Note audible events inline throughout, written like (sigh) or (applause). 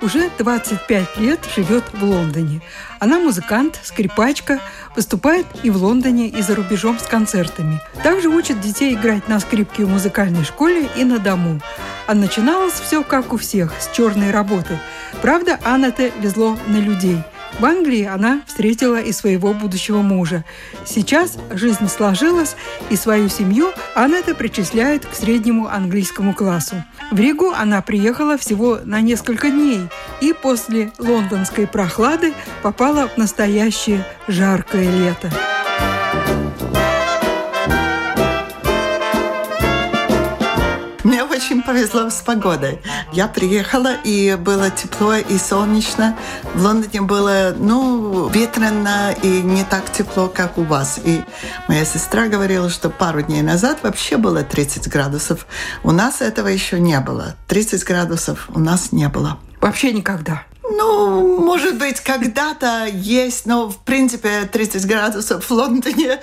уже 25 лет живет в Лондоне. Она музыкант, скрипачка, выступает и в Лондоне, и за рубежом с концертами. Также учит детей играть на скрипке в музыкальной школе и на дому. А начиналось все как у всех, с черной работы. Правда, Аннете везло на людей – в Англии она встретила и своего будущего мужа. Сейчас жизнь сложилась, и свою семью Анетта причисляет к среднему английскому классу. В Ригу она приехала всего на несколько дней и после лондонской прохлады попала в настоящее жаркое лето. Повезло с погодой. Я приехала, и было тепло и солнечно. В Лондоне было, ну, ветрено и не так тепло, как у вас. И моя сестра говорила, что пару дней назад вообще было 30 градусов. У нас этого еще не было. 30 градусов у нас не было. Вообще никогда. Ну, может быть, когда-то есть, но в принципе 30 градусов в Лондоне,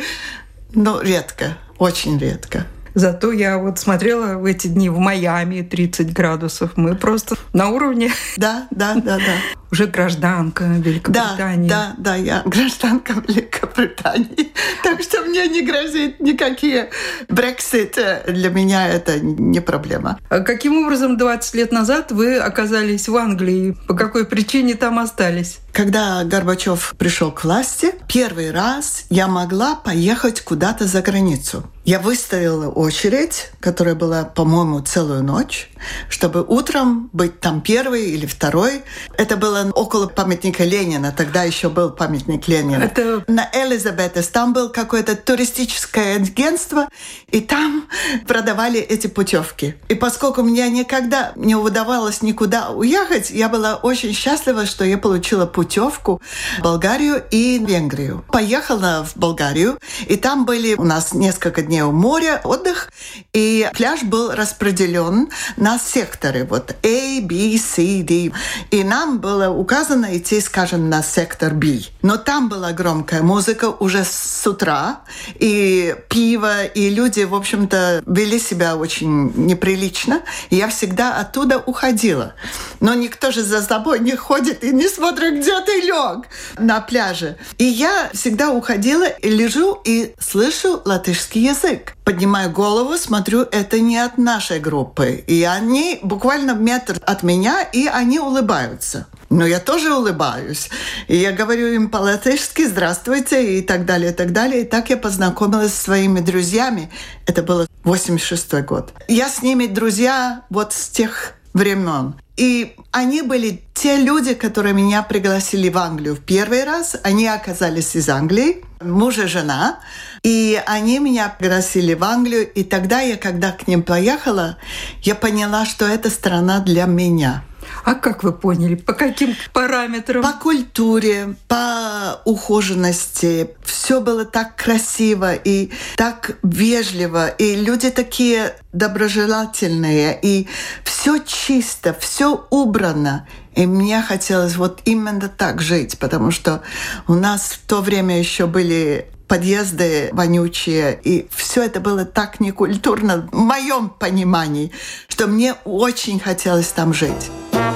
но редко, очень редко. Зато я вот смотрела в эти дни в Майами 30 градусов. Мы просто на уровне. Да, да, да, да. Уже гражданка Великобритании. Да, да, да, я гражданка Великобритании. Так что мне не грозит никакие Брексит. Для меня это не проблема. А каким образом 20 лет назад вы оказались в Англии? По какой причине там остались? Когда Горбачев пришел к власти, первый раз я могла поехать куда-то за границу. Я выстояла очередь, которая была, по-моему, целую ночь, чтобы утром быть там первый или второй. Это было около памятника Ленина. Тогда еще был памятник Ленина. Это... На Элизабетес. Там был какое-то туристическое агентство, и там продавали эти путевки. И поскольку мне никогда не удавалось никуда уехать, я была очень счастлива, что я получила путевку в Болгарию и Венгрию. Поехала в Болгарию, и там были у нас несколько дней у моря, отдых, и пляж был распределен на секторы, вот A, B, C, D. И нам было указано идти, скажем, на сектор B. Но там была громкая музыка уже с утра, и пиво, и люди, в общем-то, вели себя очень неприлично. И я всегда оттуда уходила. Но никто же за собой не ходит и не смотрит, где ты лег на пляже. И я всегда уходила, и лежу и слышу латышский язык язык. Поднимаю голову, смотрю, это не от нашей группы. И они буквально метр от меня, и они улыбаются. Но я тоже улыбаюсь. И я говорю им по-латышски «здравствуйте» и так далее, и так далее. И так я познакомилась со своими друзьями. Это было 86 год. Я с ними друзья вот с тех времен. И они были те люди, которые меня пригласили в Англию в первый раз. Они оказались из Англии, муж и жена. И они меня пригласили в Англию. И тогда я, когда к ним поехала, я поняла, что это страна для меня – а как вы поняли? По каким параметрам? По культуре, по ухоженности. Все было так красиво и так вежливо. И люди такие доброжелательные. И все чисто, все убрано. И мне хотелось вот именно так жить, потому что у нас в то время еще были подъезды вонючие, и все это было так некультурно в моем понимании, что мне очень хотелось там жить.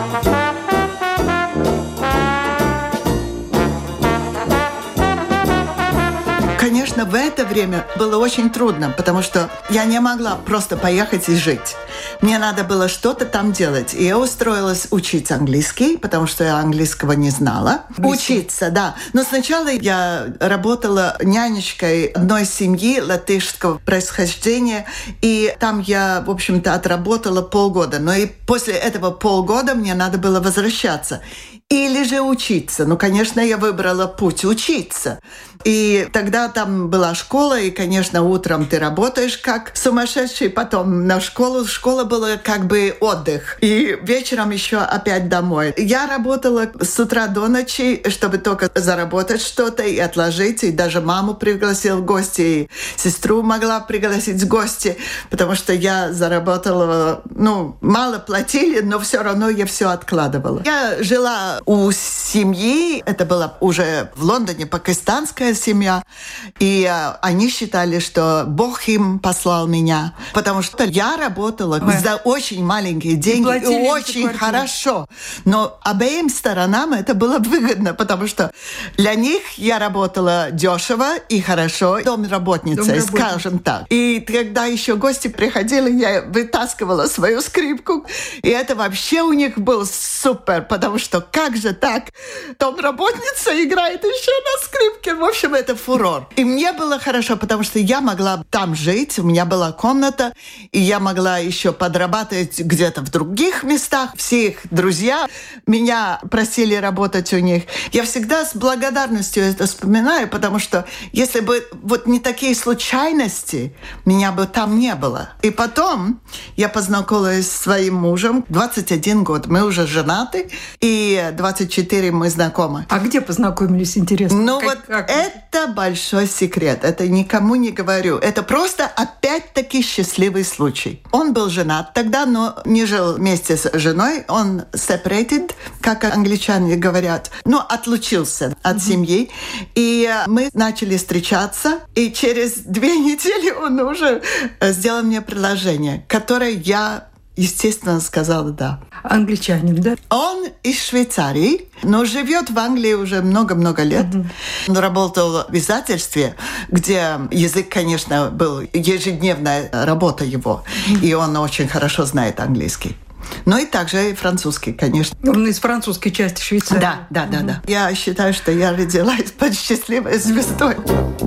Thank you. Конечно, в это время было очень трудно, потому что я не могла просто поехать и жить. Мне надо было что-то там делать. И я устроилась учить английский, потому что я английского не знала. Учиться, да. Но сначала я работала нянечкой одной семьи латышского происхождения, и там я, в общем-то, отработала полгода. Но и после этого полгода мне надо было возвращаться. Или же учиться. Ну, конечно, я выбрала путь учиться. И тогда там была школа, и, конечно, утром ты работаешь как сумасшедший, потом на школу. Школа была как бы отдых. И вечером еще опять домой. Я работала с утра до ночи, чтобы только заработать что-то и отложить. И даже маму пригласил в гости, и сестру могла пригласить в гости, потому что я заработала, ну, мало платили, но все равно я все откладывала. Я жила у семьи, это была уже в Лондоне пакистанская семья. И э, они считали, что Бог им послал меня. Потому что я работала Ой. за очень маленькие деньги. И, и очень хорошо. Но обеим сторонам это было выгодно, потому что для них я работала дешево и хорошо. Домработница, скажем так. И когда еще гости приходили, я вытаскивала свою скрипку. И это вообще у них был супер, потому что как же так? Домработница играет еще на скрипке. В общем, это фурор. И мне было хорошо, потому что я могла там жить, у меня была комната, и я могла еще подрабатывать где-то в других местах. Все их друзья меня просили работать у них. Я всегда с благодарностью это вспоминаю, потому что если бы вот не такие случайности, меня бы там не было. И потом я познакомилась с своим мужем. 21 год. Мы уже женаты, и 24 мы знакомы. А где познакомились, интересно? Ну как, вот как? Это большой секрет. Это никому не говорю. Это просто опять-таки счастливый случай. Он был женат тогда, но не жил вместе с женой. Он separated, как англичане говорят. Ну, отлучился от mm-hmm. семьи. И мы начали встречаться. И через две (laughs) недели он уже сделал мне предложение, которое я естественно, сказала да. Англичанин, да? Он из Швейцарии, но живет в Англии уже много-много лет. Mm-hmm. Он работал в издательстве, где язык, конечно, был ежедневная работа его, mm-hmm. и он очень хорошо знает английский. Ну и также и французский, конечно. Он из французской части Швейцарии. Да, да, да, mm-hmm. да. Я считаю, что я родилась (laughs) под счастливой звездой. самой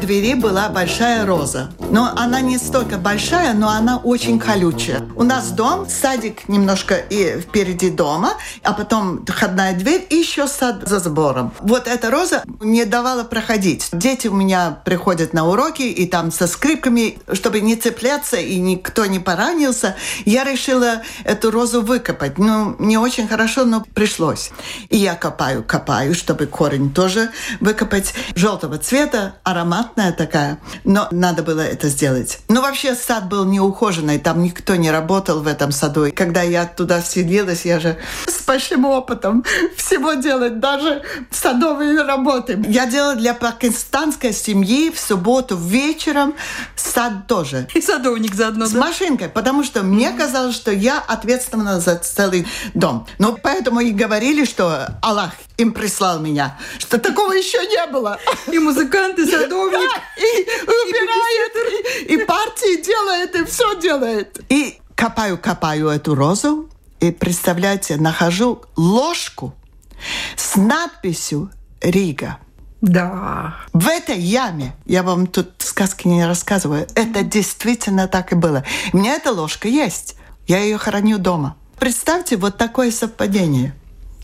двери была большая роза. Но она не столько большая, но она очень колючая. У нас дом, садик немножко и впереди дома, а потом входная дверь и еще сад за забором. Вот эта роза не давала проходить. Дети у меня приходят на уроки, и там со скрипками, чтобы не цепляться и никто не поранился, я решила эту розу выкопать. Ну, не очень хорошо, но пришлось. И я копаю, копаю, чтобы корень тоже выкопать желтого цвета, ароматная такая. Но надо было это сделать. Ну, вообще, сад был неухоженный, там никто не работал в этом саду. И когда я туда вселилась, я же с большим опытом (laughs) всего делать, даже садовые работы. Я делала для пакистанской семьи в субботу вечером сад тоже. И садовник заодно, С да? машинкой, потому что мне казалось, что я ответственна за целый дом. Но поэтому и говорили, что Аллах им прислал меня, что такого (laughs) еще не было. И музыканты, садовник, (laughs) и убирает, и, и партии делает, и все делает. И копаю-копаю эту розу, и, представляете, нахожу ложку с надписью «Рига». Да. В этой яме, я вам тут сказки не рассказываю, это действительно так и было. У меня эта ложка есть. Я ее храню дома. Представьте, вот такое совпадение.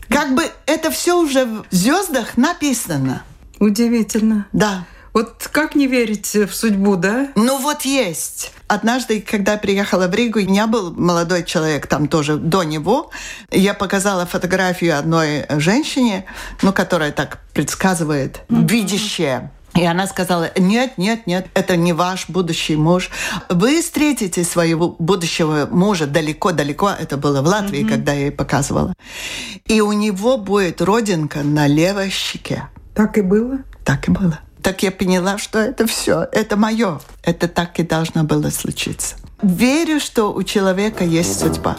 Как бы это все уже в звездах написано. Удивительно. Да. Вот как не верить в судьбу, да? Ну вот есть. Однажды, когда я приехала в Ригу, у меня был молодой человек там тоже до него. Я показала фотографию одной женщине, ну, которая так предсказывает, видящая. И она сказала, нет, нет, нет, это не ваш будущий муж. Вы встретите своего будущего мужа далеко-далеко. Это было в Латвии, mm-hmm. когда я ей показывала. И у него будет родинка на левой щеке. Так и было? Так и было так я поняла, что это все, это мое. Это так и должно было случиться. Верю, что у человека есть судьба.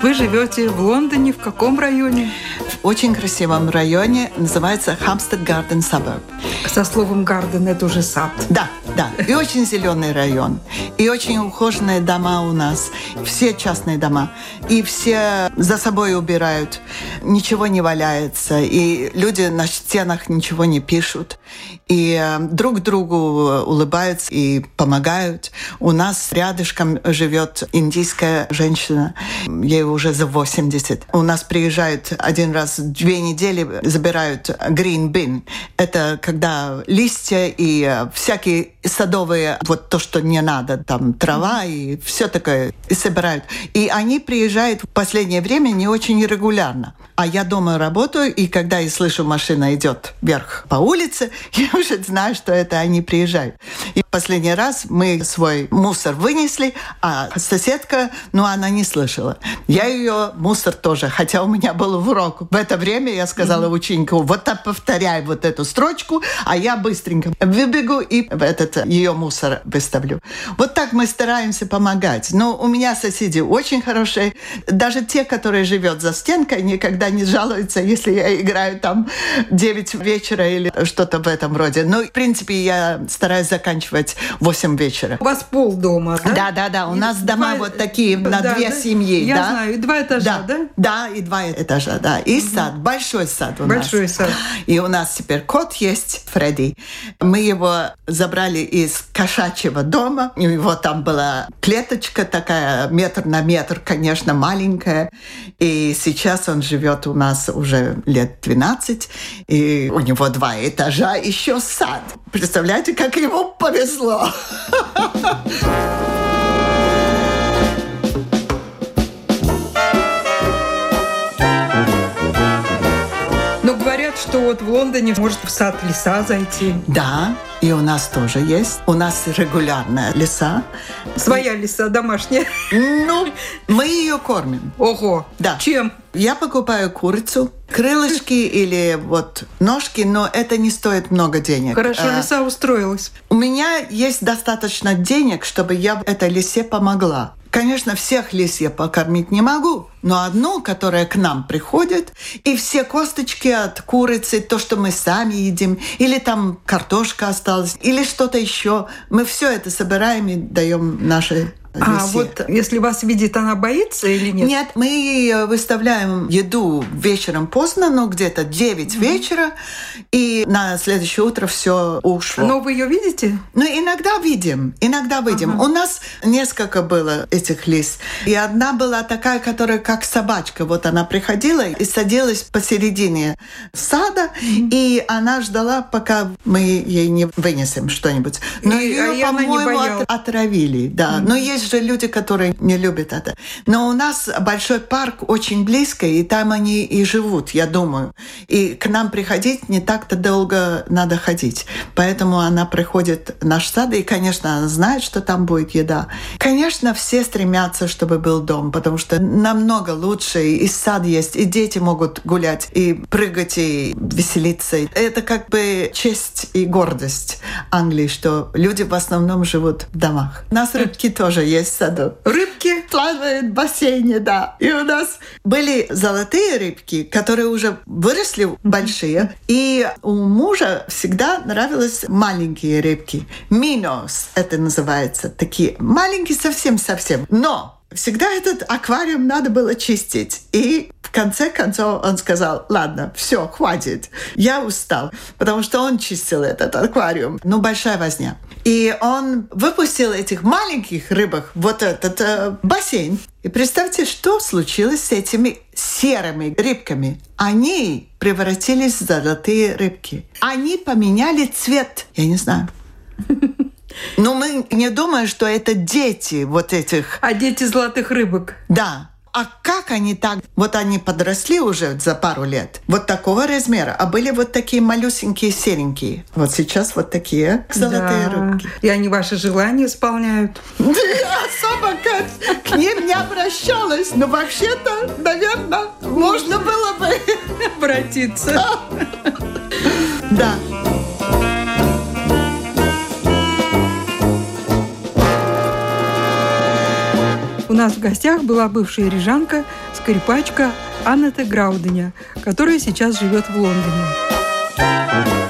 Вы живете в Лондоне, в каком районе? В очень красивом районе, называется Hampstead Garden Suburb. Со словом «гарден» это уже сад. Да, Да, и очень зеленый район, и очень ухоженные дома у нас, все частные дома, и все за собой убирают, ничего не валяется, и люди на стенах ничего не пишут, и э, друг другу улыбаются и помогают. У нас рядышком живет индийская женщина, ей уже за 80. У нас приезжают один раз в две недели, забирают green bin. Это когда листья и э, всякие садовые, вот то, что не надо, там трава и все такое, и собирают. И они приезжают в последнее время не очень регулярно. А я дома работаю, и когда я слышу, машина идет вверх по улице, (laughs) я уже знаю, что это они приезжают. И последний раз мы свой мусор вынесли, а соседка, ну, она не слышала. Я ее мусор тоже, хотя у меня был урок. В это время я сказала ученику, вот так повторяй вот эту строчку, а я быстренько выбегу и этот ее мусор выставлю. Вот так мы стараемся помогать. Но у меня соседи очень хорошие. Даже те, которые живет за стенкой, никогда не жалуются, если я играю там 9 вечера или что-то в этом роде. Но, в принципе, я стараюсь заканчивать 8 вечера. У вас пол дома, да? Да, да, да. У и нас два... дома вот такие на да, две да? семьи. Я да? знаю, и два этажа, да? Да, да и два этажа, да. И угу. сад, большой сад у большой нас. Большой сад. И у нас теперь кот есть, Фредди. Мы его забрали из кошачьего дома. У него там была клеточка такая, метр на метр, конечно, маленькая. И сейчас он живет живет у нас уже лет 12, и у него два этажа, еще сад. Представляете, как ему повезло. Но говорят, что вот в Лондоне может в сад леса зайти. Да, и у нас тоже есть. У нас регулярная леса. Своя лиса домашняя? Ну, (laughs) мы ее кормим. Ого! Да. Чем? Я покупаю курицу, крылышки (laughs) или вот ножки, но это не стоит много денег. Хорошо, а, лиса устроилась. У меня есть достаточно денег, чтобы я этой лисе помогла. Конечно, всех лис я покормить не могу, но одну, которая к нам приходит, и все косточки от курицы, то, что мы сами едим, или там картошка осталась, или что-то еще, мы все это собираем и даем нашей а вот если вас видит, она боится или нет? Нет, мы выставляем еду вечером поздно, ну где-то 9 mm-hmm. вечера, и на следующее утро все ушло. Но вы ее видите? Ну, иногда видим, иногда видим. Ага. У нас несколько было этих лис. И одна была такая, которая как собачка. Вот она приходила и садилась посередине сада, mm-hmm. и она ждала, пока мы ей не вынесем что-нибудь. Но и, ее, а по-моему, от, отравили. Да. Mm-hmm. Но есть есть же люди, которые не любят это. Но у нас большой парк очень близко, и там они и живут, я думаю. И к нам приходить не так-то долго надо ходить. Поэтому она приходит в наш сад, и, конечно, она знает, что там будет еда. Конечно, все стремятся, чтобы был дом, потому что намного лучше, и сад есть, и дети могут гулять, и прыгать, и веселиться. Это как бы честь и гордость Англии, что люди в основном живут в домах. У нас рыбки тоже есть в саду. Рыбки? Плавают в бассейне, да. И у нас были золотые рыбки, которые уже выросли большие. И у мужа всегда нравились маленькие рыбки. Минос это называется. Такие маленькие совсем-совсем. Но всегда этот аквариум надо было чистить. И в конце концов он сказал, ладно, все, хватит, я устал, потому что он чистил этот аквариум. Ну, большая возня. И он выпустил этих маленьких рыбок вот этот э, бассейн. И представьте, что случилось с этими серыми рыбками. Они превратились в золотые рыбки. Они поменяли цвет. Я не знаю. Но мы не думаем, что это дети вот этих... А дети золотых рыбок. Да. А как они так? Вот они подросли уже за пару лет. Вот такого размера. А были вот такие малюсенькие, серенькие. Вот сейчас вот такие золотые да. рыбки. И они ваши желания исполняют. (laughs) Особо как к ним не обращалась. Но вообще-то, наверное, можно было бы (laughs) обратиться. Да. (laughs) нас в гостях была бывшая рижанка, скрипачка Анна Грауденя, которая сейчас живет в Лондоне.